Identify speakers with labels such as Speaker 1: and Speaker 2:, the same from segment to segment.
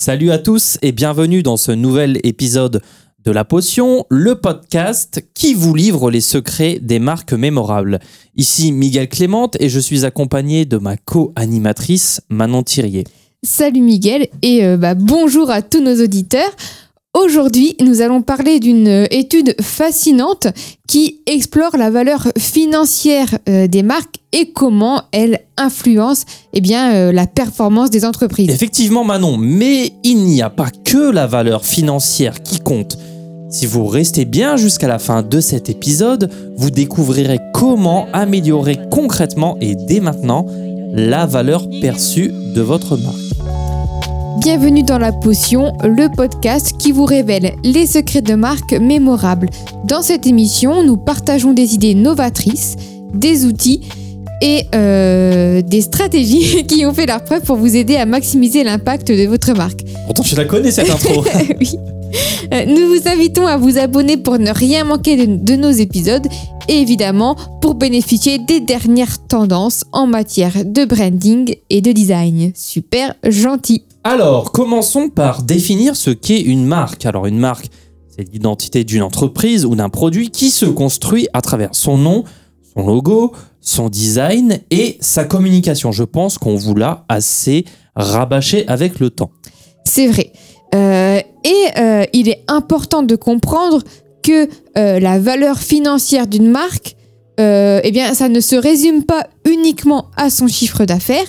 Speaker 1: Salut à tous et bienvenue dans ce nouvel épisode de La Potion, le podcast qui vous livre les secrets des marques mémorables. Ici Miguel Clément et je suis accompagné de ma co-animatrice Manon Thirier.
Speaker 2: Salut Miguel et euh, bah, bonjour à tous nos auditeurs. Aujourd'hui, nous allons parler d'une euh, étude fascinante qui explore la valeur financière euh, des marques et comment elle influence eh euh, la performance des entreprises.
Speaker 1: Effectivement Manon, mais il n'y a pas que la valeur financière qui compte. Si vous restez bien jusqu'à la fin de cet épisode, vous découvrirez comment améliorer concrètement et dès maintenant la valeur perçue de votre marque.
Speaker 2: Bienvenue dans La Potion, le podcast qui vous révèle les secrets de marques mémorables. Dans cette émission, nous partageons des idées novatrices, des outils et euh, des stratégies qui ont fait leur preuve pour vous aider à maximiser l'impact de votre marque.
Speaker 1: Pourtant tu la connais cette intro
Speaker 2: oui. Euh, Nous vous invitons à vous abonner pour ne rien manquer de, de nos épisodes et évidemment pour bénéficier des dernières tendances en matière de branding et de design. Super gentil.
Speaker 1: Alors, commençons par définir ce qu'est une marque. Alors, une marque, c'est l'identité d'une entreprise ou d'un produit qui se construit à travers son nom, son logo, son design et sa communication. Je pense qu'on vous l'a assez rabâché avec le temps.
Speaker 2: C'est vrai. Euh, et euh, il est important de comprendre que euh, la valeur financière d'une marque, eh bien, ça ne se résume pas uniquement à son chiffre d'affaires.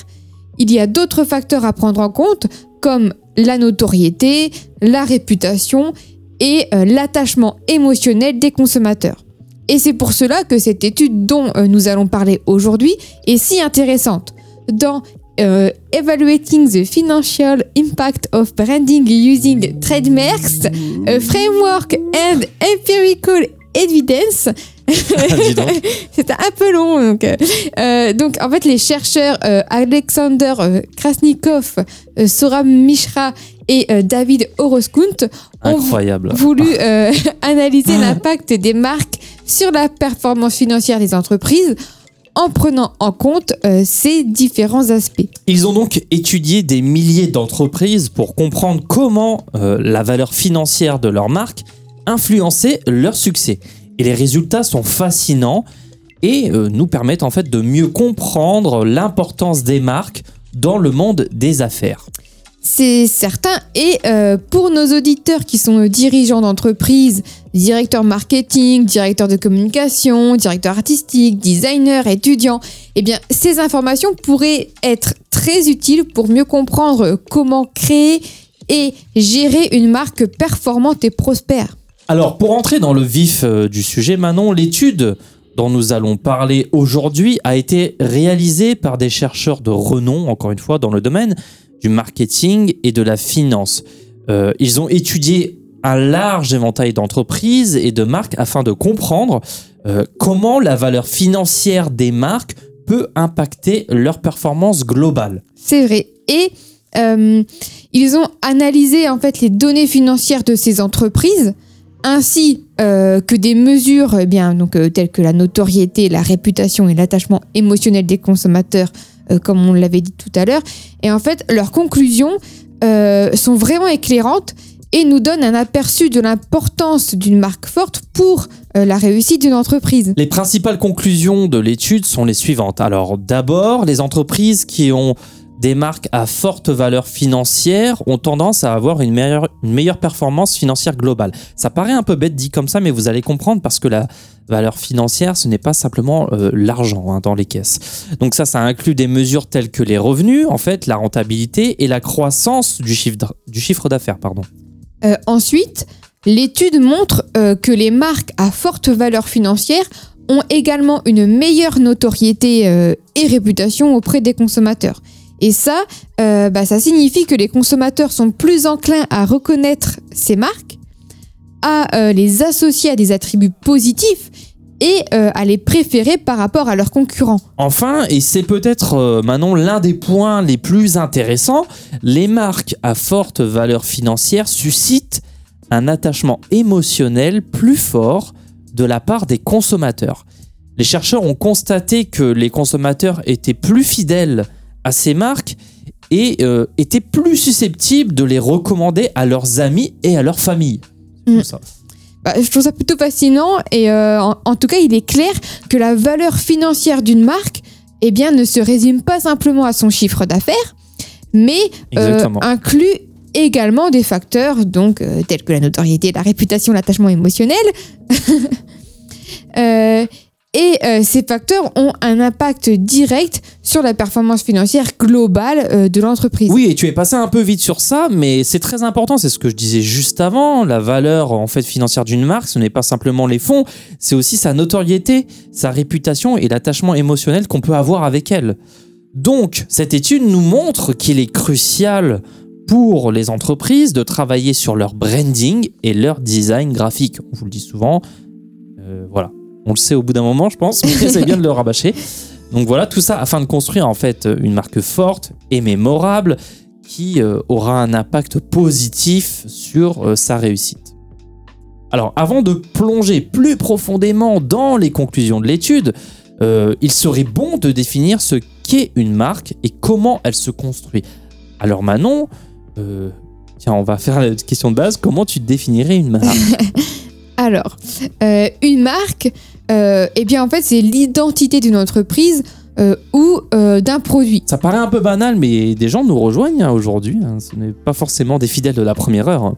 Speaker 2: Il y a d'autres facteurs à prendre en compte, comme la notoriété, la réputation et euh, l'attachement émotionnel des consommateurs. Et c'est pour cela que cette étude dont euh, nous allons parler aujourd'hui est si intéressante. Dans euh, Evaluating the Financial Impact of Branding Using Trademarks, Framework and Empirical Evidence. C'était un peu long. Donc, euh, euh, donc en fait, les chercheurs euh, Alexander Krasnikov, euh, Soram Mishra et David Horoskunt ont voulu analyser l'impact des marques sur la performance financière des entreprises en prenant en compte euh, ces différents aspects.
Speaker 1: Ils ont donc étudié des milliers d'entreprises pour comprendre comment euh, la valeur financière de leur marque influençait leur succès. Et les résultats sont fascinants et euh, nous permettent en fait de mieux comprendre l'importance des marques dans le monde des affaires.
Speaker 2: C'est certain. Et euh, pour nos auditeurs qui sont euh, dirigeants d'entreprise, directeurs marketing, directeurs de communication, directeurs artistiques, designers, étudiants, eh bien, ces informations pourraient être très utiles pour mieux comprendre comment créer et gérer une marque performante et prospère.
Speaker 1: Alors, pour entrer dans le vif euh, du sujet, Manon, l'étude dont nous allons parler aujourd'hui a été réalisée par des chercheurs de renom, encore une fois, dans le domaine du marketing et de la finance. Euh, ils ont étudié un large éventail d'entreprises et de marques afin de comprendre euh, comment la valeur financière des marques peut impacter leur performance globale.
Speaker 2: C'est vrai. Et ils ont analysé en fait les données financières de ces entreprises, ainsi euh, que des mesures eh euh, telles que la notoriété, la réputation et l'attachement émotionnel des consommateurs, euh, comme on l'avait dit tout à l'heure. Et en fait, leurs conclusions sont vraiment éclairantes et nous donnent un aperçu de l'importance d'une marque forte pour la réussite d'une entreprise.
Speaker 1: Les principales conclusions de l'étude sont les suivantes. Alors d'abord, les entreprises qui ont des marques à forte valeur financière ont tendance à avoir une meilleure, performance financière globale. Ça paraît un peu bête dit comme ça, mais vous allez comprendre parce que la valeur financière, ce n'est pas simplement euh, l'argent hein, dans les caisses. Donc ça, ça inclut des mesures telles que les revenus, en fait, la rentabilité et la croissance du chiffre, d'affaires.
Speaker 2: Euh, ensuite, l'étude montre euh, que les marques à forte valeur financière ont également une meilleure notoriété et réputation auprès des consommateurs. Et ça, euh, bah, ça signifie que les consommateurs sont plus enclins à reconnaître ces marques, à euh, les associer à des attributs positifs et euh, à les préférer par rapport à leurs concurrents.
Speaker 1: Enfin, et c'est peut-être euh, Manon l'un des points les plus intéressants, les marques à forte valeur financière suscitent un attachement émotionnel plus fort de la part des consommateurs. Les chercheurs ont constaté que les consommateurs étaient plus fidèles à ces marques et euh, étaient plus susceptibles de les recommander à leurs amis et à leur famille.
Speaker 2: Mm.
Speaker 1: Tout ça.
Speaker 2: Bah, je trouve ça plutôt fascinant et euh, en, en tout cas, il est clair que la valeur financière d'une marque eh bien, ne se résume pas simplement à son chiffre d'affaires, mais euh, inclut également des facteurs donc euh, tels que la notoriété, la réputation, l'attachement émotionnel. Euh, et euh, ces facteurs ont un impact direct sur la performance financière globale euh, de l'entreprise.
Speaker 1: Oui, et tu es passé un peu vite sur ça, mais c'est très important. C'est ce que je disais juste avant. La valeur en fait financière d'une marque, ce n'est pas simplement les fonds, c'est aussi sa notoriété, sa réputation et l'attachement émotionnel qu'on peut avoir avec elle. Donc, cette étude nous montre qu'il est crucial pour les entreprises de travailler sur leur branding et leur design graphique. On vous le dit souvent. Euh, voilà. On le sait au bout d'un moment, je pense, mais c'est bien de le rabâcher. Donc voilà, tout ça afin de construire en fait une marque forte et mémorable qui euh, aura un impact positif sur euh, sa réussite. Alors avant de plonger plus profondément dans les conclusions de l'étude, euh, il serait bon de définir ce qu'est une marque et comment elle se construit. Alors Manon, euh, tiens, on va faire la question de base, comment tu définirais une marque?
Speaker 2: Alors, euh, une marque, euh, eh bien en fait, c'est l'identité d'une entreprise euh, ou d'un produit.
Speaker 1: Ça paraît un peu banal, mais des gens nous rejoignent hein, aujourd'hui. hein. Ce n'est pas forcément des fidèles de la première heure. hein.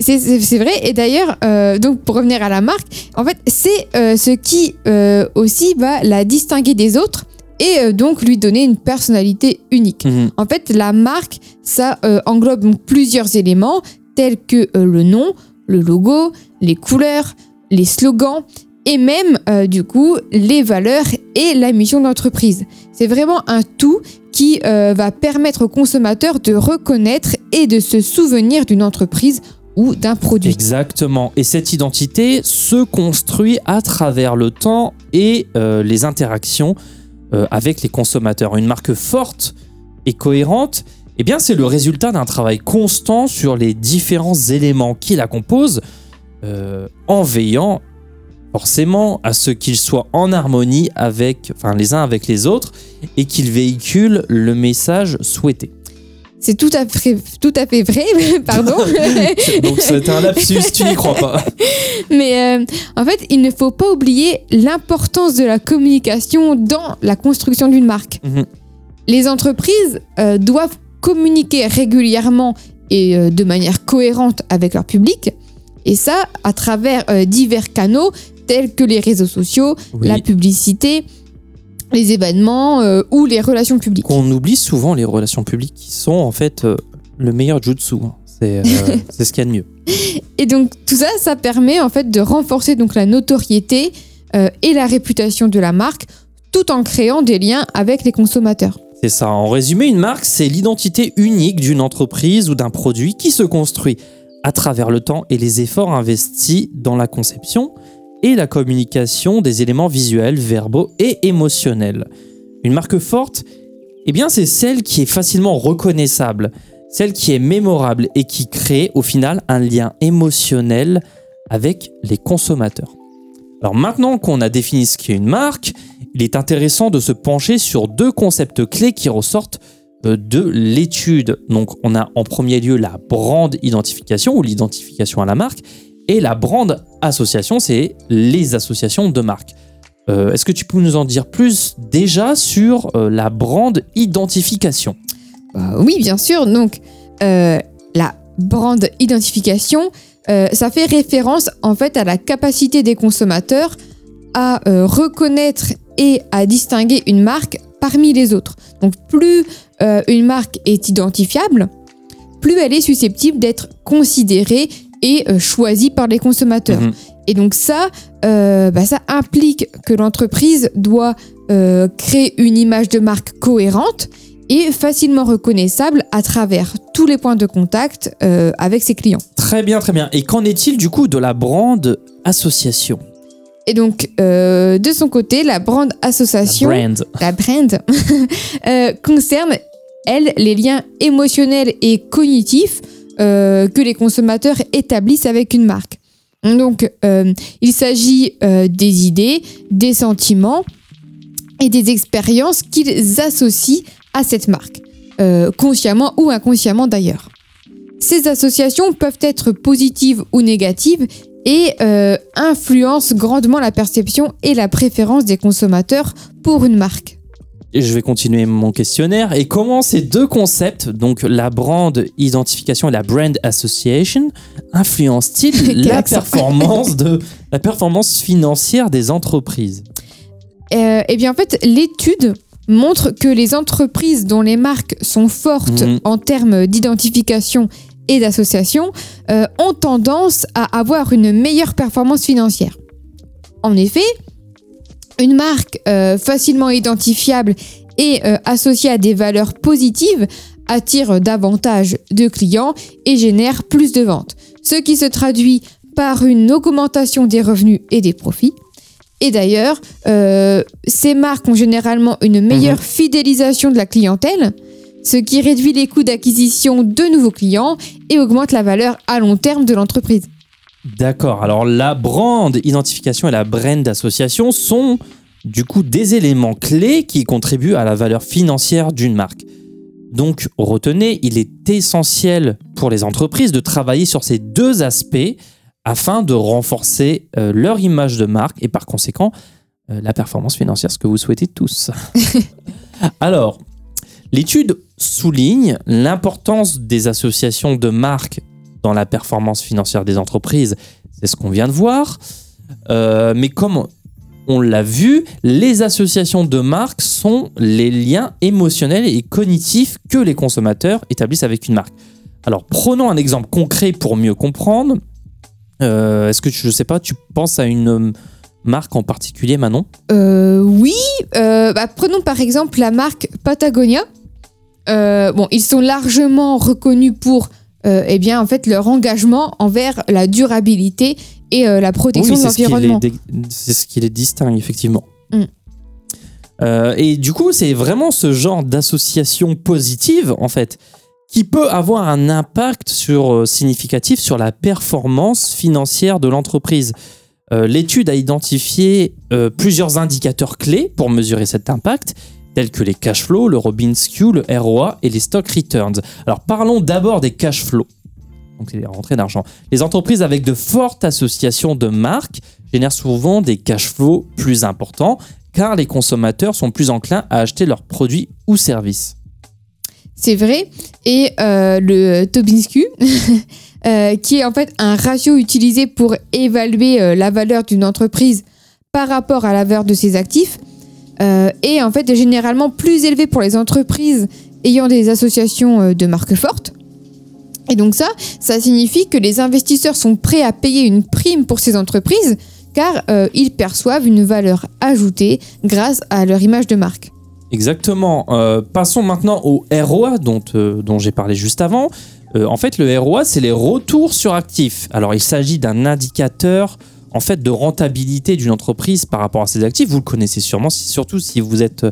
Speaker 2: C'est- vrai. Et d'ailleurs, euh, donc pour revenir à la marque, en fait, c'est euh, ce qui euh, aussi va la distinguer des autres et donc lui donner une personnalité unique.
Speaker 1: Mhm.
Speaker 2: En fait, la marque, ça englobe plusieurs éléments tels que le nom, le logo, les couleurs, les slogans et même euh, du coup les valeurs et la mission d'entreprise. C'est vraiment un tout qui euh, va permettre aux consommateurs de reconnaître et de se souvenir d'une entreprise ou d'un produit.
Speaker 1: Exactement. Et cette identité se construit à travers le temps et euh, les interactions avec les consommateurs. Une marque forte et cohérente, eh bien, c'est le résultat d'un travail constant sur les différents éléments qui la composent, euh, en veillant forcément à ce qu'ils soient en harmonie avec, enfin, les uns avec les autres et qu'ils véhiculent le message souhaité.
Speaker 2: C'est tout à fait, tout à fait vrai, pardon.
Speaker 1: Donc c'est un lapsus, tu n'y crois pas.
Speaker 2: Mais euh, en fait, il ne faut pas oublier l'importance de la communication dans la construction d'une marque.
Speaker 1: Mhm.
Speaker 2: Les entreprises euh, doivent communiquer régulièrement et euh, de manière cohérente avec leur public, et ça à travers euh, divers canaux tels que les réseaux sociaux,
Speaker 1: Oui.
Speaker 2: la publicité, les événements euh, ou les relations publiques.
Speaker 1: qu'on oublie souvent les relations publiques qui sont en fait euh, le meilleur jutsu. hein. C'est euh, ce qu'il y a de mieux.
Speaker 2: Et donc tout ça, ça permet en fait de renforcer donc la notoriété et la réputation de la marque, tout en créant des liens avec les consommateurs.
Speaker 1: C'est ça. En résumé, une marque, c'est l'identité unique d'une entreprise ou d'un produit qui se construit à travers le temps et les efforts investis dans la conception et la communication des éléments visuels, verbaux et émotionnels. Une marque forte, eh bien, c'est celle qui est facilement reconnaissable, celle qui est mémorable et qui crée au final un lien émotionnel avec les consommateurs. Alors maintenant qu'on a défini ce qu'est une marque, il est intéressant de se pencher sur deux concepts clés qui ressortent euh, de l'étude. Donc on a en premier lieu la brand identification ou l'identification à la marque et la brand association, c'est les associations de marques. Euh, Est-ce que tu peux nous en dire plus déjà sur euh, la brand identification?
Speaker 2: Bah oui, bien sûr. Donc euh, la brand identification, ça fait référence en fait à la capacité des consommateurs à reconnaître et à distinguer une marque parmi les autres. Donc plus euh, une marque est identifiable, plus elle est susceptible d'être considérée et euh, choisie par les consommateurs.
Speaker 1: Mhm.
Speaker 2: Et donc ça, euh, bah, ça implique que l'entreprise doit créer une image de marque cohérente et facilement reconnaissable à travers tous les points de contact avec ses clients.
Speaker 1: Très bien, très bien. Et qu'en est-il du coup de la brand association?
Speaker 2: Et donc, euh, de son côté, la brand
Speaker 1: La
Speaker 2: association,
Speaker 1: brand.
Speaker 2: la brand, euh, concerne, elle, les liens émotionnels et cognitifs euh, que les consommateurs établissent avec une marque. Donc, il s'agit des idées, des sentiments et des expériences qu'ils associent à cette marque. consciemment ou inconsciemment d'ailleurs. Ces associations peuvent être positives ou négatives et euh, influencent grandement la perception et la préférence des consommateurs pour une marque.
Speaker 1: Et je vais continuer mon questionnaire. Et comment ces deux concepts, donc la brand identification et la brand association, influencent-ils la performance de la performance financière des entreprises?
Speaker 2: Euh, eh bien, en fait, l'étude montre que les entreprises dont les marques sont fortes
Speaker 1: Mhm.
Speaker 2: en termes d'identification et d'association euh, ont tendance à avoir une meilleure performance financière. En effet, une marque euh, facilement identifiable et euh, associée à des valeurs positives attire davantage de clients et génère plus de ventes, ce qui se traduit par une augmentation des revenus et des profits. Et d'ailleurs, euh, ces marques ont généralement une meilleure fidélisation de la clientèle, ce qui réduit les coûts d'acquisition de nouveaux clients et augmente la valeur à long terme de l'entreprise.
Speaker 1: D'accord. Alors la brand identification et la brand association sont du coup des éléments clés qui contribuent à la valeur financière d'une marque. Donc retenez, il est essentiel pour les entreprises de travailler sur ces deux aspects afin de renforcer euh, leur image de marque et par conséquent euh, la performance financière, ce que vous souhaitez tous. Alors, l'étude souligne l'importance des associations de marques dans la performance financière des entreprises. C'est ce qu'on vient de voir. Euh, mais comme on l'a vu, les associations de marques sont les liens émotionnels et cognitifs que les consommateurs établissent avec une marque. Alors prenons un exemple concret pour mieux comprendre. Euh, Est-ce que tu, je sais pas, tu penses à une euh, marque en particulier, Manon?
Speaker 2: Oui, bah, prenons par exemple la marque Patagonia. Euh, bon, ils sont largement reconnus pour euh, eh bien, en fait, leur engagement envers la durabilité et euh, la protection
Speaker 1: Oui,
Speaker 2: de
Speaker 1: c'est ce, qui les,
Speaker 2: l'environnement.
Speaker 1: c'est ce qui les distingue, effectivement.
Speaker 2: Mm.
Speaker 1: Euh, et du coup, c'est vraiment ce genre d'association positive, en fait, qui peut avoir un impact sur, significatif sur la performance financière de l'entreprise. L'étude a identifié plusieurs indicateurs clés pour mesurer cet impact, tels que les cash flows, le Robinsky, le ROA et les stock returns. Alors parlons d'abord des cash flows, donc les rentrées d'argent. Les entreprises avec de fortes associations de marques génèrent souvent des cash flows plus importants car les consommateurs sont plus enclins à acheter leurs produits ou services.
Speaker 2: C'est vrai. Et euh, le Tobinsky, euh, qui est en fait un ratio utilisé pour évaluer euh, la valeur d'une entreprise par rapport à la valeur de ses actifs, euh, est en fait généralement plus élevé pour les entreprises ayant des associations euh, de marques fortes. Et donc ça, ça signifie que les investisseurs sont prêts à payer une prime pour ces entreprises car euh, ils perçoivent une valeur ajoutée grâce à leur image de marque.
Speaker 1: Exactement. Passons maintenant au ROA dont, j'ai parlé juste avant. En fait, le ROA, c'est les retours sur actifs. Alors, il s'agit d'un indicateur en fait de rentabilité d'une entreprise par rapport à ses actifs. Vous le connaissez sûrement, surtout si vous êtes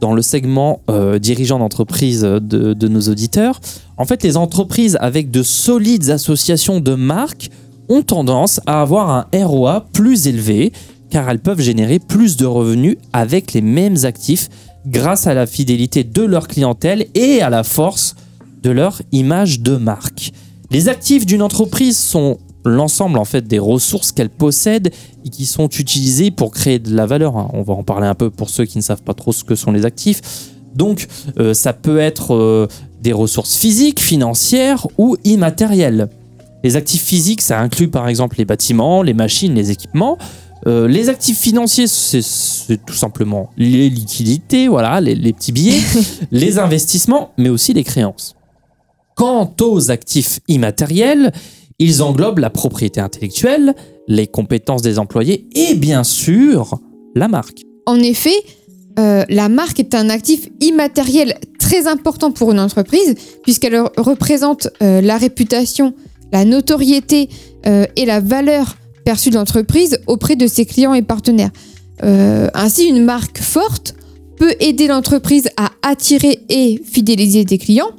Speaker 1: dans le segment euh, dirigeant d'entreprise de, de nos auditeurs. En fait, les entreprises avec de solides associations de marques ont tendance à avoir un ROA plus élevé car elles peuvent générer plus de revenus avec les mêmes actifs grâce à la fidélité de leur clientèle et à la force de leur image de marque. Les actifs d'une entreprise sont l'ensemble en fait des ressources qu'elle possède et qui sont utilisées pour créer de la valeur. hein. On va en parler un peu pour ceux qui ne savent pas trop ce que sont les actifs. Donc euh, ça peut être euh, des ressources physiques, financières ou immatérielles. Les actifs physiques, ça inclut par exemple les bâtiments, les machines, les équipements. Euh, les actifs financiers, c'est- c'est tout simplement les liquidités, voilà, les, les petits billets, les investissements, mais aussi les créances. Quant aux actifs immatériels, ils englobent la propriété intellectuelle, les compétences des employés et bien sûr la marque.
Speaker 2: En effet, euh, la marque est un actif immatériel très important pour une entreprise puisqu'elle représente euh, la réputation, la notoriété euh, et la valeur perçue de l'entreprise auprès de ses clients et partenaires. Ainsi, une marque forte peut aider l'entreprise à attirer et fidéliser des clients,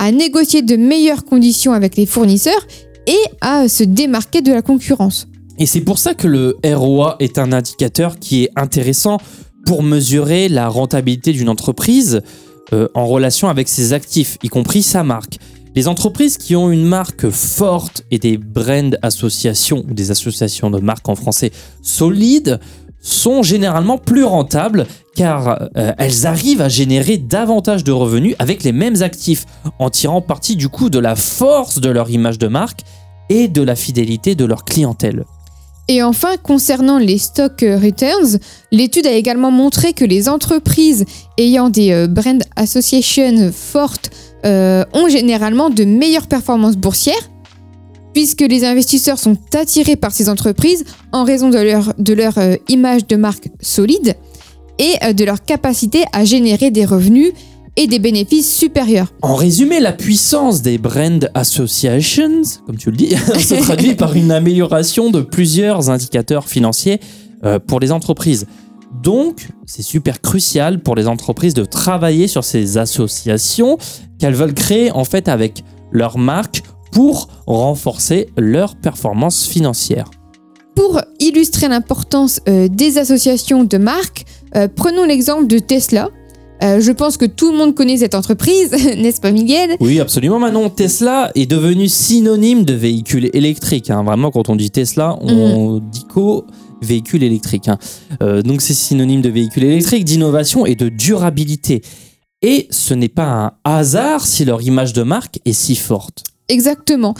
Speaker 2: à négocier de meilleures conditions avec les fournisseurs et à se démarquer de la concurrence.
Speaker 1: Et c'est pour ça que le ROA est un indicateur qui est intéressant pour mesurer la rentabilité d'une entreprise. euh, en relation avec ses actifs, y compris sa marque. Les entreprises qui ont une marque forte et des brand associations ou des associations de marques en français solides sont généralement plus rentables car euh, elles arrivent à générer davantage de revenus avec les mêmes actifs en tirant parti du coup de la force de leur image de marque et de la fidélité de leur clientèle.
Speaker 2: Et enfin, concernant les stock returns, l'étude a également montré que les entreprises ayant des euh, brand associations fortes euh, ont généralement de meilleures performances boursières, puisque les investisseurs sont attirés par ces entreprises en raison de leur, de leur euh, image de marque solide et de leur capacité à générer des revenus et des bénéfices supérieurs.
Speaker 1: En résumé, la puissance des brand associations, comme tu le dis, se traduit par une amélioration de plusieurs indicateurs financiers euh, pour les entreprises. Donc, c'est super crucial pour les entreprises de travailler sur ces associations qu'elles veulent créer en fait avec leur marque pour renforcer leur performance financière.
Speaker 2: Pour illustrer l'importance euh, des associations de marques, euh, prenons l'exemple de Tesla. Euh, je pense que tout le monde connaît cette entreprise, n'est-ce pas Miguel?
Speaker 1: Oui, absolument. Manon, Tesla est devenu synonyme de véhicule électrique. hein. Vraiment, quand on dit Tesla, on dit qu'au véhicule électrique. hein. Euh, donc, c'est synonyme de véhicule électrique, d'innovation et de durabilité. Et ce n'est pas un hasard si leur image de marque est si forte.
Speaker 2: Exactement.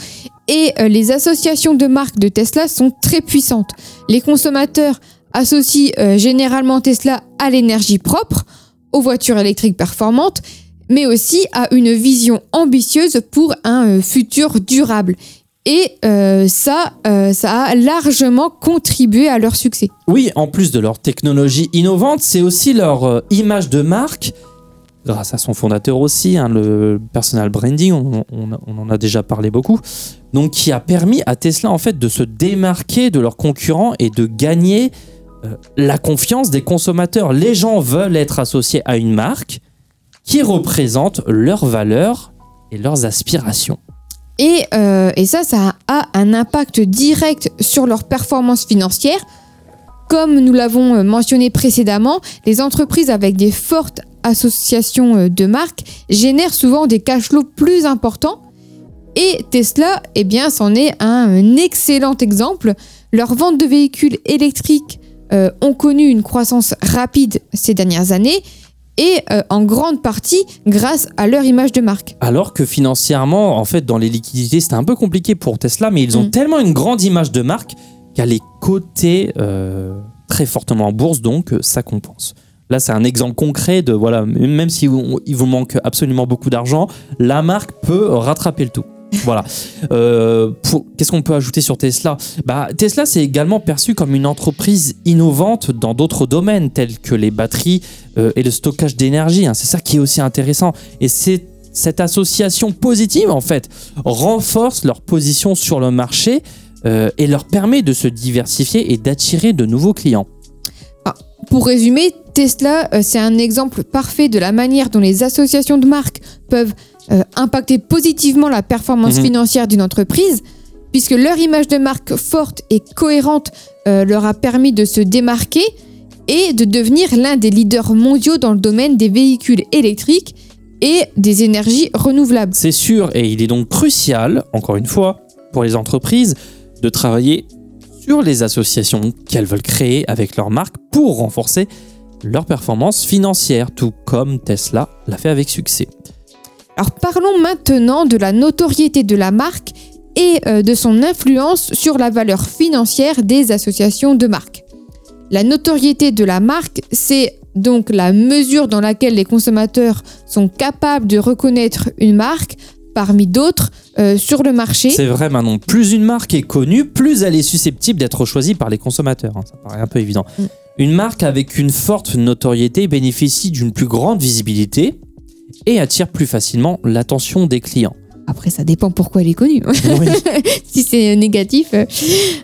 Speaker 2: Et euh, les associations de marques de Tesla sont très puissantes. Les consommateurs associent euh, généralement Tesla à l'énergie propre, aux voitures électriques performantes, mais aussi à une vision ambitieuse pour un euh, futur durable. Et euh, ça, euh, ça a largement contribué à leur succès.
Speaker 1: Oui, en plus de leur technologie innovante, c'est aussi leur image de marque, grâce à son fondateur aussi, hein, le personal branding, on, on- on en a déjà parlé beaucoup, donc qui a permis à Tesla en fait de se démarquer de leurs concurrents et de gagner euh, la confiance des consommateurs. Les gens veulent être associés à une marque qui représente leurs valeurs et leurs aspirations.
Speaker 2: Et, euh, ça, ça a un impact direct sur leur performance financière. Comme nous l'avons euh, mentionné précédemment, les entreprises avec des fortes associations de marques génèrent souvent des cash flows plus importants. Et Tesla, eh bien, c'en est un, excellent exemple. Leurs ventes de véhicules électriques euh, ont connu une croissance rapide ces dernières années et euh, en grande partie grâce à leur image de marque.
Speaker 1: Alors que financièrement, en fait, dans les liquidités, c'était un peu compliqué pour Tesla, mais ils ont
Speaker 2: Mm.
Speaker 1: tellement une grande image de marque qu'elle est cotée euh, très fortement en bourse, donc ça compense. Là, c'est un exemple concret de, voilà, même si il vous manque absolument beaucoup d'argent, la marque peut rattraper le tout. Voilà. Euh, Qu'est-ce qu'on peut ajouter sur Tesla? Bah, Tesla, c'est également perçu comme une entreprise innovante dans d'autres domaines, tels que les batteries euh, et le stockage d'énergie. hein. C'est ça qui est aussi intéressant. Et c'est cette association positive, en fait, renforce leur position sur le marché euh, et leur permet de se diversifier et d'attirer de nouveaux clients.
Speaker 2: Pour résumer, Tesla, c'est un exemple parfait de la manière dont les associations de marques peuvent euh, impacter positivement la performance
Speaker 1: Mhm.
Speaker 2: financière d'une entreprise, puisque leur image de marque forte et cohérente euh, leur a permis de se démarquer et de devenir l'un des leaders mondiaux dans le domaine des véhicules électriques et des énergies renouvelables.
Speaker 1: C'est sûr, et il est donc crucial, encore une fois, pour les entreprises de travailler sur les associations qu'elles veulent créer avec leur marque pour renforcer leur performance financière, tout comme Tesla l'a fait avec succès.
Speaker 2: Alors parlons maintenant de la notoriété de la marque et euh, de son influence sur la valeur financière des associations de marque. La notoriété de la marque, c'est donc la mesure dans laquelle les consommateurs sont capables de reconnaître une marque parmi d'autres euh, sur le marché.
Speaker 1: C'est vrai Manon, plus une marque est connue, plus elle est susceptible d'être choisie par les consommateurs. hein. Ça paraît un peu évident.
Speaker 2: Mm.
Speaker 1: Une marque avec une forte notoriété bénéficie d'une plus grande visibilité et attire plus facilement l'attention des clients.
Speaker 2: Après, ça dépend pourquoi elle est connue.
Speaker 1: Oui.
Speaker 2: si c'est négatif. euh.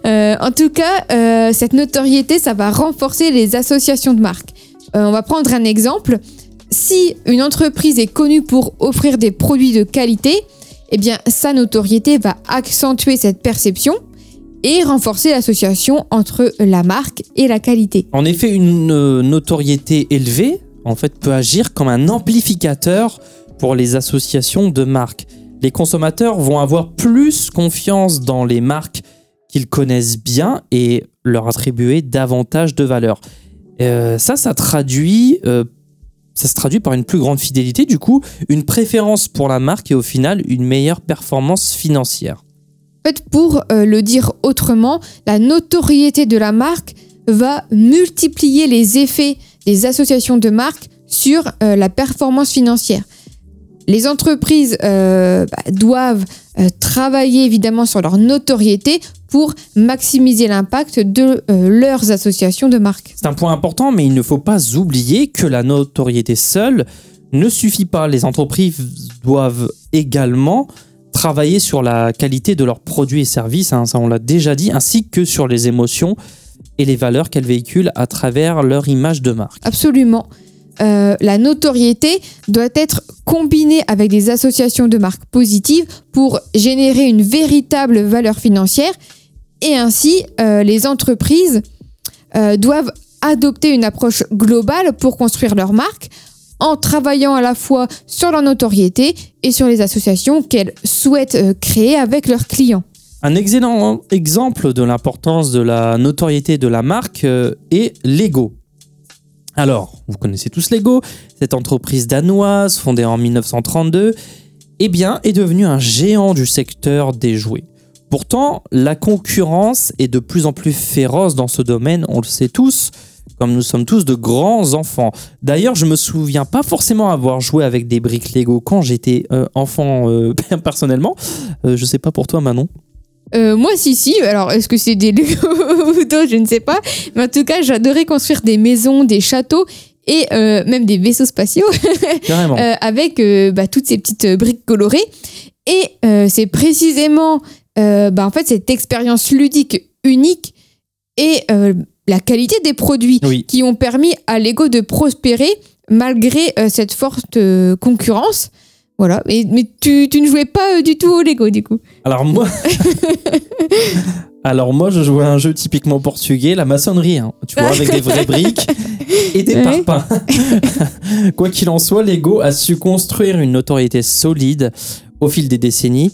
Speaker 2: Euh, en tout cas, euh, cette notoriété, ça va renforcer les associations de marques. Euh, on va prendre un exemple. Si une entreprise est connue pour offrir des produits de qualité, eh bien, sa notoriété va accentuer cette perception et renforcer l'association entre la marque et la qualité.
Speaker 1: En effet, une notoriété élevée en fait, peut agir comme un amplificateur pour les associations de marques. Les consommateurs vont avoir plus confiance dans les marques qu'ils connaissent bien et leur attribuer davantage de valeur. Euh, ça, ça traduit, euh, ça se traduit par une plus grande fidélité, du coup, une préférence pour la marque et au final une meilleure performance financière.
Speaker 2: En fait, pour euh, le dire autrement, la notoriété de la marque va multiplier les effets associations de marques sur euh, la performance financière. Les entreprises euh, bah, doivent euh, travailler évidemment sur leur notoriété pour maximiser l'impact de leurs associations de marques.
Speaker 1: C'est un point important, mais il ne faut pas oublier que la notoriété seule ne suffit pas. Les entreprises doivent également travailler sur la qualité de leurs produits et services, hein, ça on l'a déjà dit, ainsi que sur les émotions et les valeurs qu'elles véhiculent à travers leur image de marque.
Speaker 2: Absolument. Euh, la notoriété doit être combinée avec des associations de marques positives pour générer une véritable valeur financière. Et ainsi, euh, les entreprises euh, doivent adopter une approche globale pour construire leur marque en travaillant à la fois sur leur notoriété et sur les associations qu'elles souhaitent créer avec leurs clients.
Speaker 1: Un excellent exemple de l'importance de la notoriété de la marque euh, est Lego. Alors, vous connaissez tous Lego, cette entreprise danoise fondée en 1932, eh bien, est devenue un géant du secteur des jouets. Pourtant, la concurrence est de plus en plus féroce dans ce domaine, on le sait tous, comme nous sommes tous de grands enfants. D'ailleurs, je me souviens pas forcément avoir joué avec des briques Lego quand j'étais euh, enfant euh, personnellement. Euh, je sais pas pour toi, Manon.
Speaker 2: Euh, moi, si, si. Alors, est-ce que c'est des Lego ou d'autres Je ne sais pas. Mais en tout cas, j'adorais construire des maisons, des châteaux et euh, même des vaisseaux spatiaux
Speaker 1: Carrément.
Speaker 2: euh, avec bah, toutes ces petites briques colorées. Et c'est précisément bah, en fait, cette expérience ludique unique et la qualité des produits
Speaker 1: Oui.
Speaker 2: qui ont permis à Lego de prospérer malgré cette forte concurrence. Voilà. Mais, mais tu, tu ne jouais pas euh, du tout au Lego, du coup.
Speaker 1: Alors moi, alors moi, je jouais à un jeu typiquement portugais, la maçonnerie. hein. tu vois, avec des vraies briques et des
Speaker 2: Ouais.
Speaker 1: parpaings. Quoi qu'il en soit, Lego a su construire une notoriété solide au fil des décennies.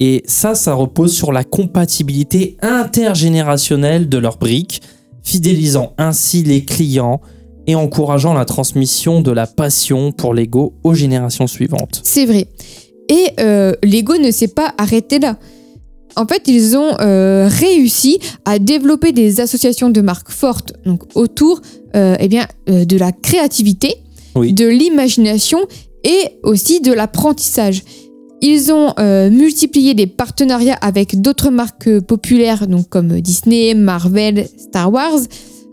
Speaker 1: Et ça, ça repose sur la compatibilité intergénérationnelle de leurs briques, fidélisant ainsi les clients et encourageant la transmission de la passion pour Lego aux générations suivantes.
Speaker 2: C'est vrai. Et euh, Lego ne s'est pas arrêté là. En fait, ils ont euh, réussi à développer des associations de marques fortes donc autour euh, eh bien, euh, de la créativité,
Speaker 1: Oui.
Speaker 2: de l'imagination et aussi de l'apprentissage. Ils ont euh, multiplié les partenariats avec d'autres marques populaires, donc comme Disney, Marvel, Star Wars,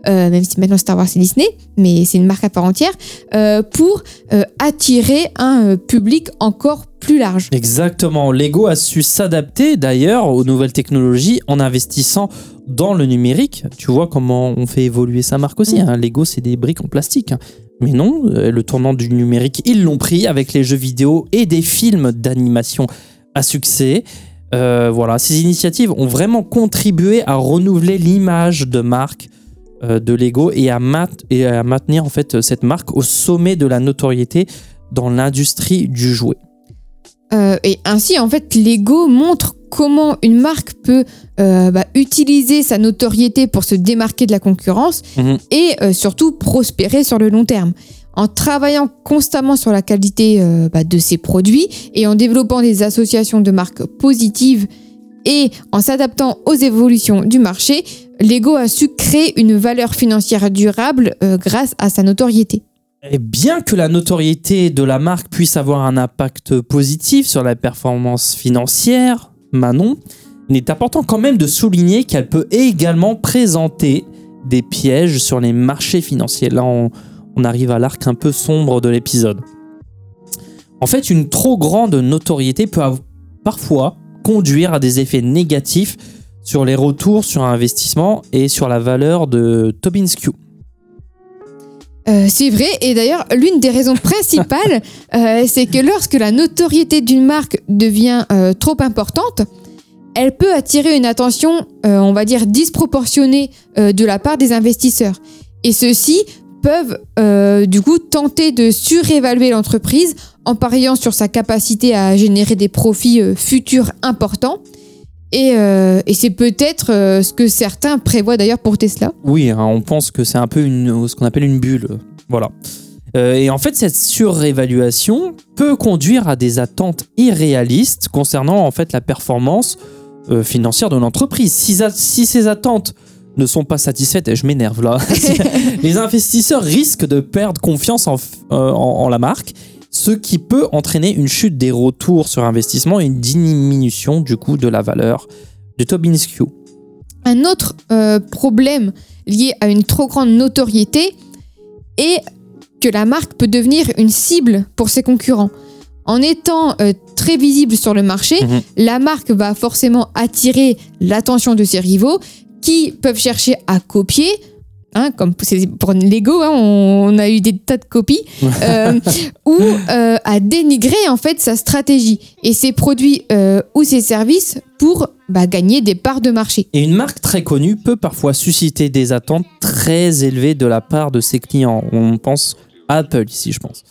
Speaker 2: euh, même si maintenant Star Wars c'est Disney, mais c'est une marque à part entière, euh, pour euh, attirer un public encore plus large.
Speaker 1: Exactement. Lego a su s'adapter d'ailleurs aux nouvelles technologies en investissant dans le numérique. Tu vois comment on fait évoluer sa marque aussi. hein. Lego, c'est des briques en plastique. hein. Mais non, le tournant du numérique, ils l'ont pris avec les jeux vidéo et des films d'animation à succès. Euh, voilà, ces initiatives ont vraiment contribué à renouveler l'image de marque de Lego et à, mat- et à maintenir en fait cette marque au sommet de la notoriété dans l'industrie du jouet.
Speaker 2: Euh, et ainsi, en fait, Lego montre comment une marque peut euh, bah, utiliser sa notoriété pour se démarquer de la concurrence
Speaker 1: Mhm.
Speaker 2: et euh, surtout prospérer sur le long terme. En travaillant constamment sur la qualité euh, bah, de ses produits et en développant des associations de marques positives et en s'adaptant aux évolutions du marché, Lego a su créer une valeur financière durable euh, grâce à sa notoriété.
Speaker 1: Et bien que la notoriété de la marque puisse avoir un impact positif sur la performance financière, Manon, il est important quand même de souligner qu'elle peut également présenter des pièges sur les marchés financiers. Là, on, arrive à l'arc un peu sombre de l'épisode. En fait, une trop grande notoriété peut parfois conduire à des effets négatifs sur les retours sur investissement et sur la valeur de Tobinsky.
Speaker 2: Euh, c'est vrai, et d'ailleurs, l'une des raisons principales, euh, c'est que lorsque la notoriété d'une marque devient euh, trop importante, elle peut attirer une attention, on va dire, disproportionnée de la part des investisseurs. Et ceci peuvent du coup tenter de surévaluer l'entreprise en pariant sur sa capacité à générer des profits futurs importants. Et, euh, et c'est peut-être euh, ce que certains prévoient d'ailleurs pour Tesla.
Speaker 1: Oui, hein, on pense que c'est un peu ce qu'on appelle une bulle. Voilà. Euh, et en fait, cette surévaluation peut conduire à des attentes irréalistes concernant en fait la performance financière de l'entreprise. Si, ces attentes ne sont pas satisfaites, et je m'énerve là, les investisseurs risquent de perdre confiance en la marque, ce qui peut entraîner une chute des retours sur investissement et une diminution du coût de la valeur de Tobinsky.
Speaker 2: Un autre euh, problème lié à une trop grande notoriété est que la marque peut devenir une cible pour ses concurrents. En étant euh, très visible sur le marché,
Speaker 1: Mhm.
Speaker 2: la marque va forcément attirer l'attention de ses rivaux qui peuvent chercher à copier. Hein, comme pour Lego, hein, on, a eu des tas de copies, euh, ou euh, à dénigrer en fait sa stratégie et ses produits euh, ou ses services pour bah, gagner des parts de marché.
Speaker 1: Et une marque très connue peut parfois susciter des attentes très élevées de la part de ses clients. On pense à Apple ici, je pense.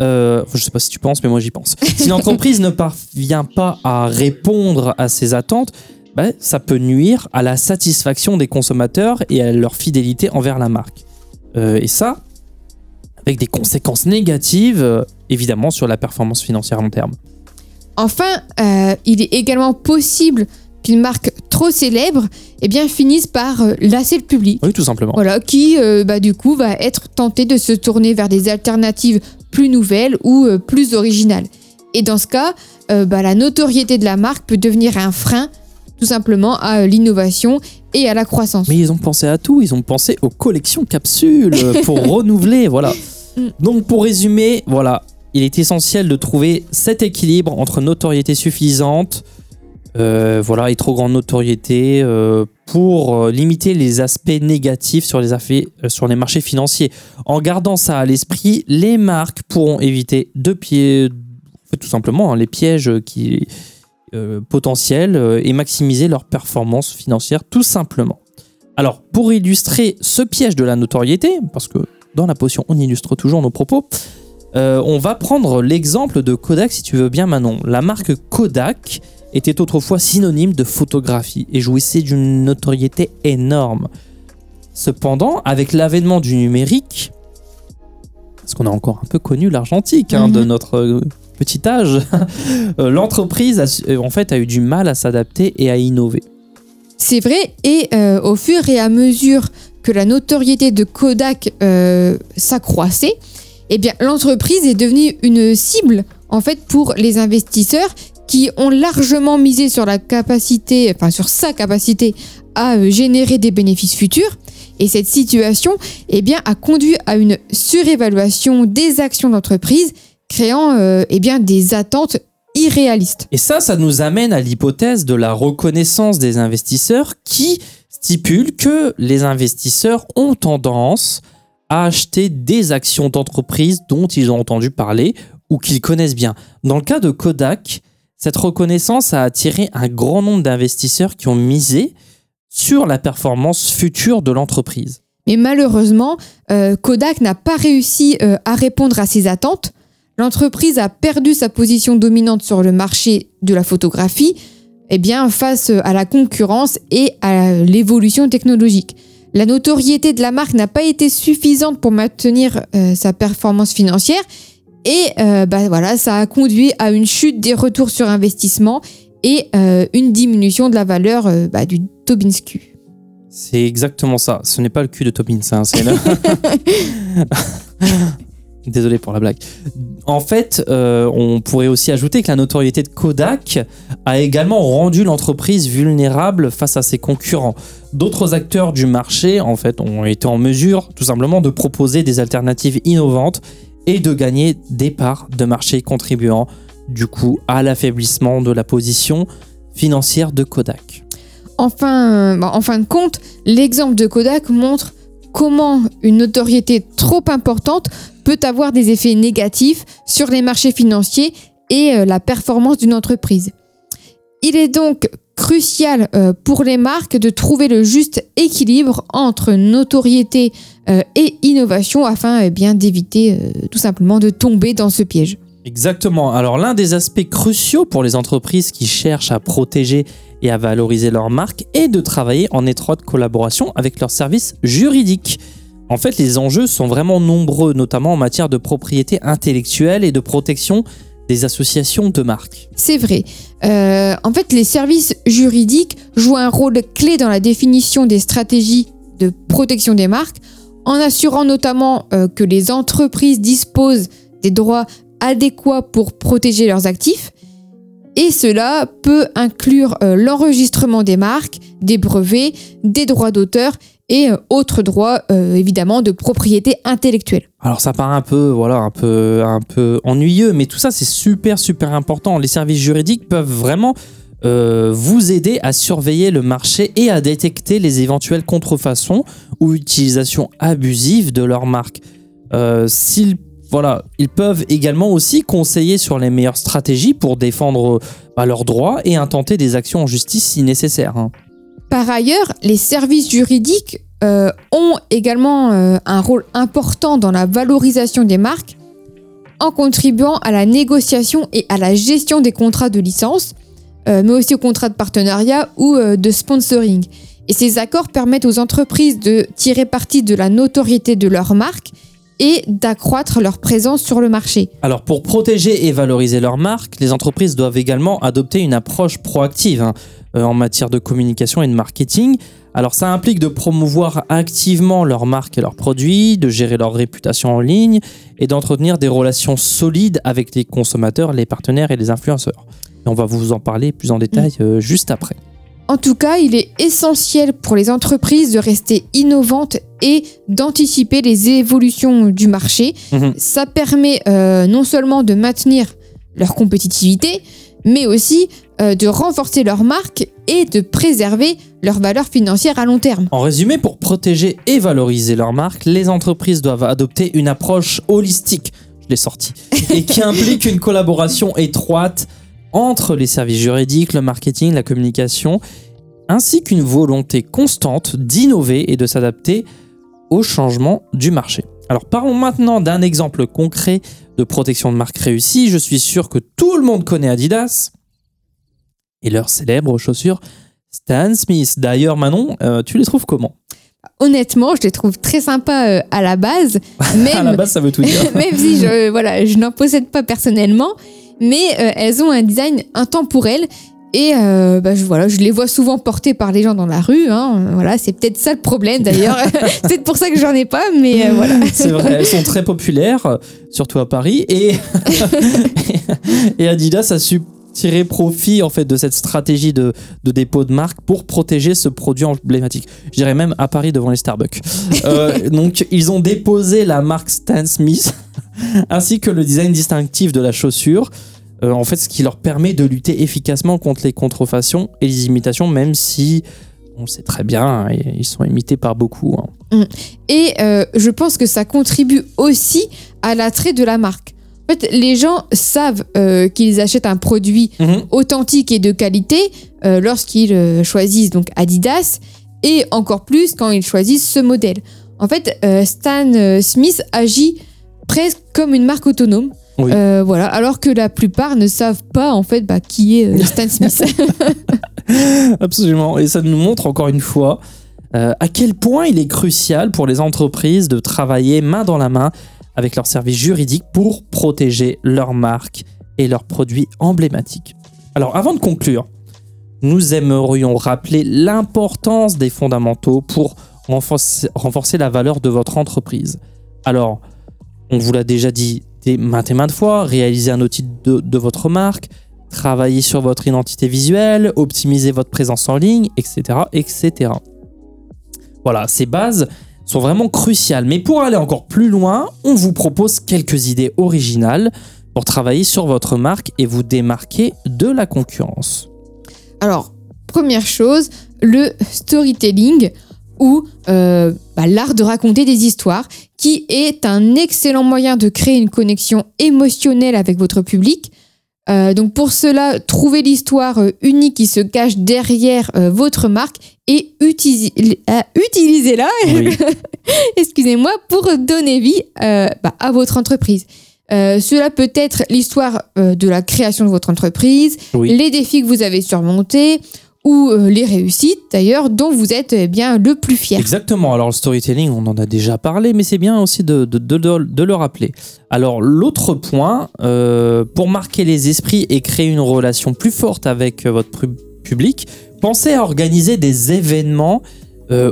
Speaker 1: Euh, je sais pas si tu penses, mais moi j'y pense. Si l'entreprise ne parvient pas à répondre à ces attentes, bah, ça peut nuire à la satisfaction des consommateurs et à leur fidélité envers la marque. Euh, et ça, avec des conséquences négatives, euh, évidemment, sur la performance financière à long terme.
Speaker 2: Enfin, euh, il est également possible qu'une marque trop célèbre eh bien, finisse par euh, lasser le public.
Speaker 1: Oui, tout simplement.
Speaker 2: Voilà, qui euh, bah, du coup va être tenté de se tourner vers des alternatives plus nouvelles ou plus originales. Et dans ce cas, bah, la notoriété de la marque peut devenir un frein tout simplement à euh, l'innovation et à la croissance.
Speaker 1: Mais ils ont pensé à tout, ils ont pensé aux collections capsules pour renouveler, voilà.
Speaker 2: Mm.
Speaker 1: Donc pour résumer, voilà, il est essentiel de trouver cet équilibre entre notoriété suffisante, euh, voilà, et trop grande notoriété euh, pour limiter les aspects négatifs sur les, affaires, sur les marchés financiers. En gardant ça à l'esprit, les marques pourront éviter de pieds, tout simplement hein, les pièges qui euh, potentiels euh, et maximiser leur performance financière tout simplement. Alors, pour illustrer ce piège de la notoriété, parce que dans la potion, on illustre toujours nos propos, euh, on va prendre l'exemple de Kodak, si tu veux bien, Manon. La marque Kodak était autrefois synonyme de photographie et jouissait d'une notoriété énorme. Cependant, avec l'avènement du numérique, parce qu'on a encore un peu connu l'argentique hein, de
Speaker 2: Mhm.
Speaker 1: notre petit âge, euh, l'entreprise euh, en fait a eu du mal à s'adapter et à innover.
Speaker 2: C'est vrai, et euh, au fur et à mesure que la notoriété de Kodak s'accroissait, eh l'entreprise est devenue une cible en fait pour les investisseurs qui ont largement misé sur la sa capacité à générer des bénéfices futurs. Et cette situation eh a conduit à une surévaluation des actions d'entreprise, créant euh, eh bien, des attentes irréalistes.
Speaker 1: Et ça, ça nous amène à l'hypothèse de la reconnaissance des investisseurs qui stipule que les investisseurs ont tendance à acheter des actions d'entreprises dont ils ont entendu parler ou qu'ils connaissent bien. Dans le cas de Kodak, cette reconnaissance a attiré un grand nombre d'investisseurs qui ont misé sur la performance future de l'entreprise.
Speaker 2: Mais malheureusement, euh, Kodak n'a pas réussi euh, à répondre à ces attentes. L'entreprise a perdu sa position dominante sur le marché de la photographie eh bien, face à la concurrence et à l'évolution technologique. La notoriété de la marque n'a pas été suffisante pour maintenir euh, sa performance financière et euh, bah, voilà, ça a conduit à une chute des retours sur investissement et euh, une diminution de la valeur bah, du Tobinsky.
Speaker 1: C'est exactement ça. Ce n'est pas le cul de Toppins, hein, c'est le... Désolé pour la blague. En fait, euh, on pourrait aussi ajouter que la notoriété de Kodak a également rendu l'entreprise vulnérable face à ses concurrents. D'autres acteurs du marché, en fait, ont été en mesure, tout simplement, de proposer des alternatives innovantes et de gagner des parts de marché contribuant, du coup, à l'affaiblissement de la position financière de Kodak.
Speaker 2: Enfin, en fin de compte, l'exemple de Kodak montre comment une notoriété trop importante peut avoir des effets négatifs sur les marchés financiers et euh, la performance d'une entreprise. Il est donc crucial euh, pour les marques de trouver le juste équilibre entre notoriété euh, et innovation afin eh bien d'éviter tout simplement de tomber dans ce piège.
Speaker 1: Exactement. Alors l'un des aspects cruciaux pour les entreprises qui cherchent à protéger et à valoriser leur marque est de travailler en étroite collaboration avec leurs services juridiques. En fait, les enjeux sont vraiment nombreux, notamment en matière de propriété intellectuelle et de protection des associations de marques.
Speaker 2: C'est vrai. Euh, en fait, les services juridiques jouent un rôle clé dans la définition des stratégies de protection des marques, en assurant notamment euh, que les entreprises disposent des droits adéquats pour protéger leurs actifs. Et cela peut inclure euh, l'enregistrement des marques, des brevets, des droits d'auteur et euh, autres droits euh, évidemment de propriété intellectuelle.
Speaker 1: Alors ça paraît un peu, voilà, un peu, un peu ennuyeux, mais tout ça c'est super super important. Les services juridiques peuvent vraiment euh, vous aider à surveiller le marché et à détecter les éventuelles contrefaçons ou utilisations abusives de leur marque. Euh, s'ils voilà, ils peuvent également aussi conseiller sur les meilleures stratégies pour défendre bah, leurs droits et intenter des actions en justice si nécessaire. hein.
Speaker 2: Par ailleurs, les services juridiques euh, ont également euh, un rôle important dans la valorisation des marques en contribuant à la négociation et à la gestion des contrats de licence, euh, mais aussi aux contrats de partenariat ou de sponsoring. Et ces accords permettent aux entreprises de tirer parti de la notoriété de leur marque et d'accroître leur présence sur le marché.
Speaker 1: Alors pour protéger et valoriser leur marque, les entreprises doivent également adopter une approche proactive hein, en matière de communication et de marketing. Alors ça implique de promouvoir activement leur marque et leurs produits, de gérer leur réputation en ligne et d'entretenir des relations solides avec les consommateurs, les partenaires et les influenceurs. Et on va vous en parler plus en détail euh, juste après.
Speaker 2: En tout cas, il est essentiel pour les entreprises de rester innovantes et d'anticiper les évolutions du marché.
Speaker 1: Mhm.
Speaker 2: Ça permet euh, non seulement de maintenir leur compétitivité, mais aussi euh, de renforcer leur marque et de préserver leur valeur financière à long terme.
Speaker 1: En résumé, pour protéger et valoriser leur marque, les entreprises doivent adopter une approche holistique, je l'ai sorti, et qui implique une collaboration étroite entre les services juridiques, le marketing, la communication, ainsi qu'une volonté constante d'innover et de s'adapter aux changements du marché. Alors parlons maintenant d'un exemple concret de protection de marque réussie. Je suis sûr que tout le monde connaît Adidas et leurs célèbres chaussures Stan Smith. D'ailleurs Manon, euh, tu les trouves comment?
Speaker 2: Honnêtement, je les trouve très sympas euh, à la base,
Speaker 1: À la
Speaker 2: même,
Speaker 1: base, ça veut tout dire.
Speaker 2: même si je, voilà, je n'en possède pas personnellement, mais euh, elles ont un design intemporel. Et bah, je, voilà, je les vois souvent portées par les gens dans la rue. hein. Voilà, c'est peut-être ça le problème d'ailleurs. c'est peut-être pour ça que j'en ai pas, mais voilà.
Speaker 1: C'est vrai, elles sont très populaires, surtout à Paris. Et, et Adidas a su tirer profit en fait de cette stratégie de, de dépôt de marque pour protéger ce produit emblématique. Je dirais même à Paris devant les Starbucks. Euh, donc ils ont déposé la marque Stan Smith ainsi que le design distinctif de la chaussure. Euh, en fait, ce qui leur permet de lutter efficacement contre les contrefaçons et les imitations, même si on le sait très bien, hein, ils sont imités par beaucoup. hein.
Speaker 2: Et euh, je pense que ça contribue aussi à l'attrait de la marque. En fait, les gens savent euh, qu'ils achètent un produit
Speaker 1: Mhm.
Speaker 2: authentique et de qualité euh, lorsqu'ils euh, choisissent donc Adidas et encore plus quand ils choisissent ce modèle. En fait, Stan Smith agit presque comme une marque autonome.
Speaker 1: Oui.
Speaker 2: Euh, voilà, alors que la plupart ne savent pas en fait bah, qui est euh, Stan Smith.
Speaker 1: Absolument. Et ça nous montre encore une fois euh, à quel point il est crucial pour les entreprises de travailler main dans la main avec leurs services juridiques pour protéger leurs marques et leurs produits emblématiques. Alors avant de conclure, nous aimerions rappeler l'importance des fondamentaux pour renforcer, la valeur de votre entreprise. Alors, on vous l'a déjà dit des- maintes et maintes fois, réaliser un outil de, de votre marque, travailler sur votre identité visuelle, optimiser votre présence en ligne, etc. etc. Voilà, ces bases sont vraiment cruciales. Mais pour aller encore plus loin, on vous propose quelques idées originales pour travailler sur votre marque et vous démarquer de la concurrence.
Speaker 2: Alors, première chose, le storytelling ou euh, bah, l'art de raconter des histoires, qui est un excellent moyen de créer une connexion émotionnelle avec votre public. Euh, donc pour cela, trouvez l'histoire euh, unique qui se cache derrière euh, votre marque et utilise- euh, utilisez-la,
Speaker 1: Oui.
Speaker 2: excusez-moi, pour donner vie bah, à votre entreprise. Cela peut être l'histoire de la création de votre entreprise,
Speaker 1: Oui.
Speaker 2: les défis que vous avez surmontés ou euh, les réussites d'ailleurs dont vous êtes eh bien le plus fier.
Speaker 1: Exactement. Alors, le storytelling, on en a déjà parlé, mais c'est bien aussi de, le rappeler. Alors, l'autre point, euh, pour marquer les esprits et créer une relation plus forte avec euh, votre pu- public, pensez à organiser des événements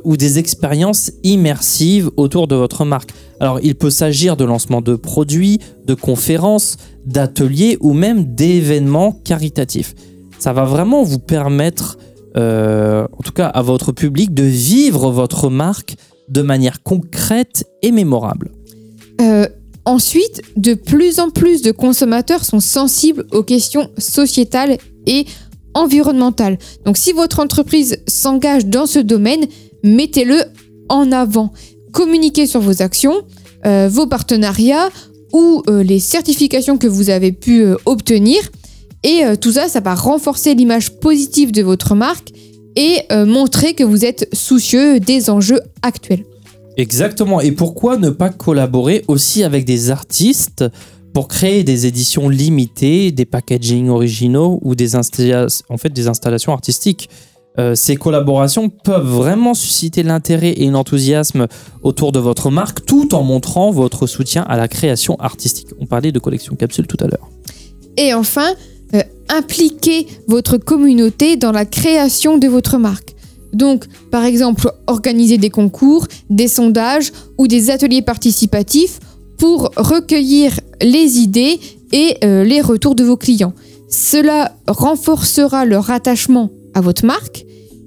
Speaker 1: ou des expériences immersives autour de votre marque. Alors, il peut s'agir de lancement de produits, de conférences, d'ateliers ou même d'événements caritatifs. Ça va vraiment vous permettre euh, en tout cas à votre public, de vivre votre marque de manière concrète et mémorable.
Speaker 2: Euh, ensuite, de plus en plus de consommateurs sont sensibles aux questions sociétales et environnementales. Donc si votre entreprise s'engage dans ce domaine, mettez-le en avant. Communiquez sur vos actions, euh, vos partenariats ou les certifications que vous avez pu obtenir. Et euh, tout ça, ça va renforcer l'image positive de votre marque et euh, montrer que vous êtes soucieux des enjeux actuels.
Speaker 1: Exactement. Et pourquoi ne pas collaborer aussi avec des artistes pour créer des éditions limitées, des packaging originaux ou des, installa- en fait, des installations artistiques? Euh, Ces collaborations peuvent vraiment susciter l'intérêt et l'enthousiasme autour de votre marque tout en montrant votre soutien à la création artistique. On parlait de collection capsule tout à l'heure.
Speaker 2: Et enfin, euh, impliquez votre communauté dans la création de votre marque. Donc, par exemple, organiser des concours, des sondages ou des ateliers participatifs pour recueillir les idées et euh, les retours de vos clients. Cela renforcera leur attachement à votre marque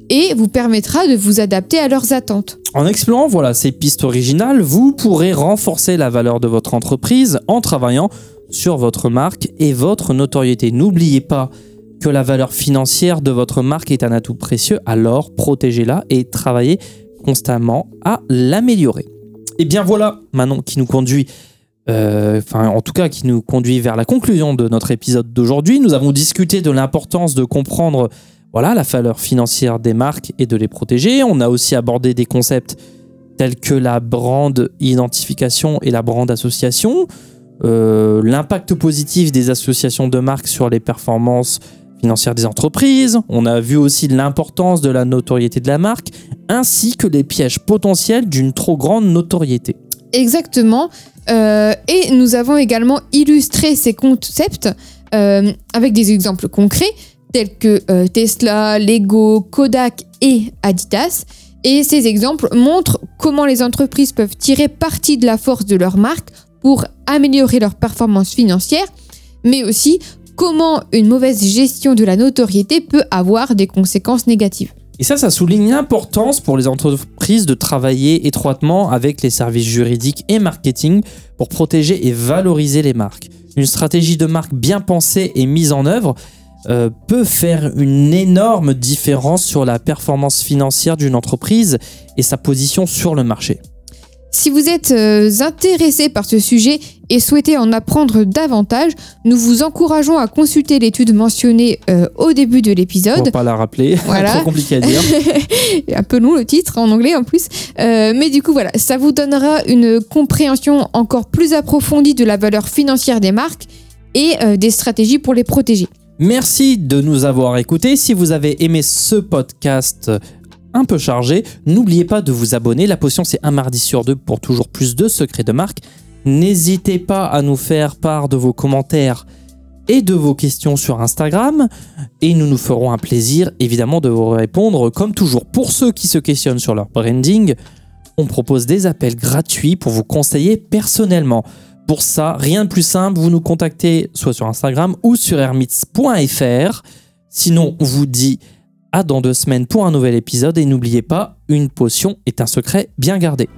Speaker 2: et vous permettra de vous adapter à leurs attentes.
Speaker 1: En explorant voilà, ces pistes originales, vous pourrez renforcer la valeur de votre entreprise en travaillant sur votre marque et votre notoriété. N'oubliez pas que la valeur financière de votre marque est un atout précieux, alors protégez-la et travaillez constamment à l'améliorer. Et bien voilà, Manon, qui nous conduit, euh, enfin en tout cas qui nous conduit vers la conclusion de notre épisode d'aujourd'hui. Nous avons discuté de l'importance de comprendre voilà, la valeur financière des marques et de les protéger. On a aussi abordé des concepts tels que la brand identification et la brand association, euh, l'impact positif des associations de marques sur les performances financières des entreprises. On a vu aussi l'importance de la notoriété de la marque, ainsi que les pièges potentiels d'une trop grande notoriété.
Speaker 2: Exactement. Euh, et nous avons également illustré ces concepts euh, avec des exemples concrets tels que Tesla, Lego, Kodak et Adidas. Et ces exemples montrent comment les entreprises peuvent tirer parti de la force de leur marque pour améliorer leur performance financière, mais aussi comment une mauvaise gestion de la notoriété peut avoir des conséquences négatives.
Speaker 1: Et ça, ça souligne l'importance pour les entreprises de travailler étroitement avec les services juridiques et marketing pour protéger et valoriser les marques. Une stratégie de marque bien pensée et mise en œuvre euh, peut faire une énorme différence sur la performance financière d'une entreprise et sa position sur le marché.
Speaker 2: Si vous êtes euh, intéressé par ce sujet et souhaitez en apprendre davantage, nous vous encourageons à consulter l'étude mentionnée euh, au début de
Speaker 1: On
Speaker 2: l'épisode.
Speaker 1: va pas la rappeler,
Speaker 2: Voilà.
Speaker 1: trop compliqué à dire.
Speaker 2: un peu long le titre en anglais en plus. Euh, mais du coup, voilà, ça vous donnera une compréhension encore plus approfondie de la valeur financière des marques et euh, des stratégies pour les protéger.
Speaker 1: Merci de nous avoir écoutés. Si vous avez aimé ce podcast un peu chargé, n'oubliez pas de vous abonner. La potion, c'est un mardi sur deux pour toujours plus de secrets de marque. N'hésitez pas à nous faire part de vos commentaires et de vos questions sur Instagram. Et nous nous ferons un plaisir, évidemment, de vous répondre comme toujours. Pour ceux qui se questionnent sur leur branding, on propose des appels gratuits pour vous conseiller personnellement. Pour ça, rien de plus simple, vous nous contactez soit sur Instagram ou sur hermits.fr. Sinon, on vous dit à dans deux semaines pour un nouvel épisode et n'oubliez pas, une potion est un secret bien gardé.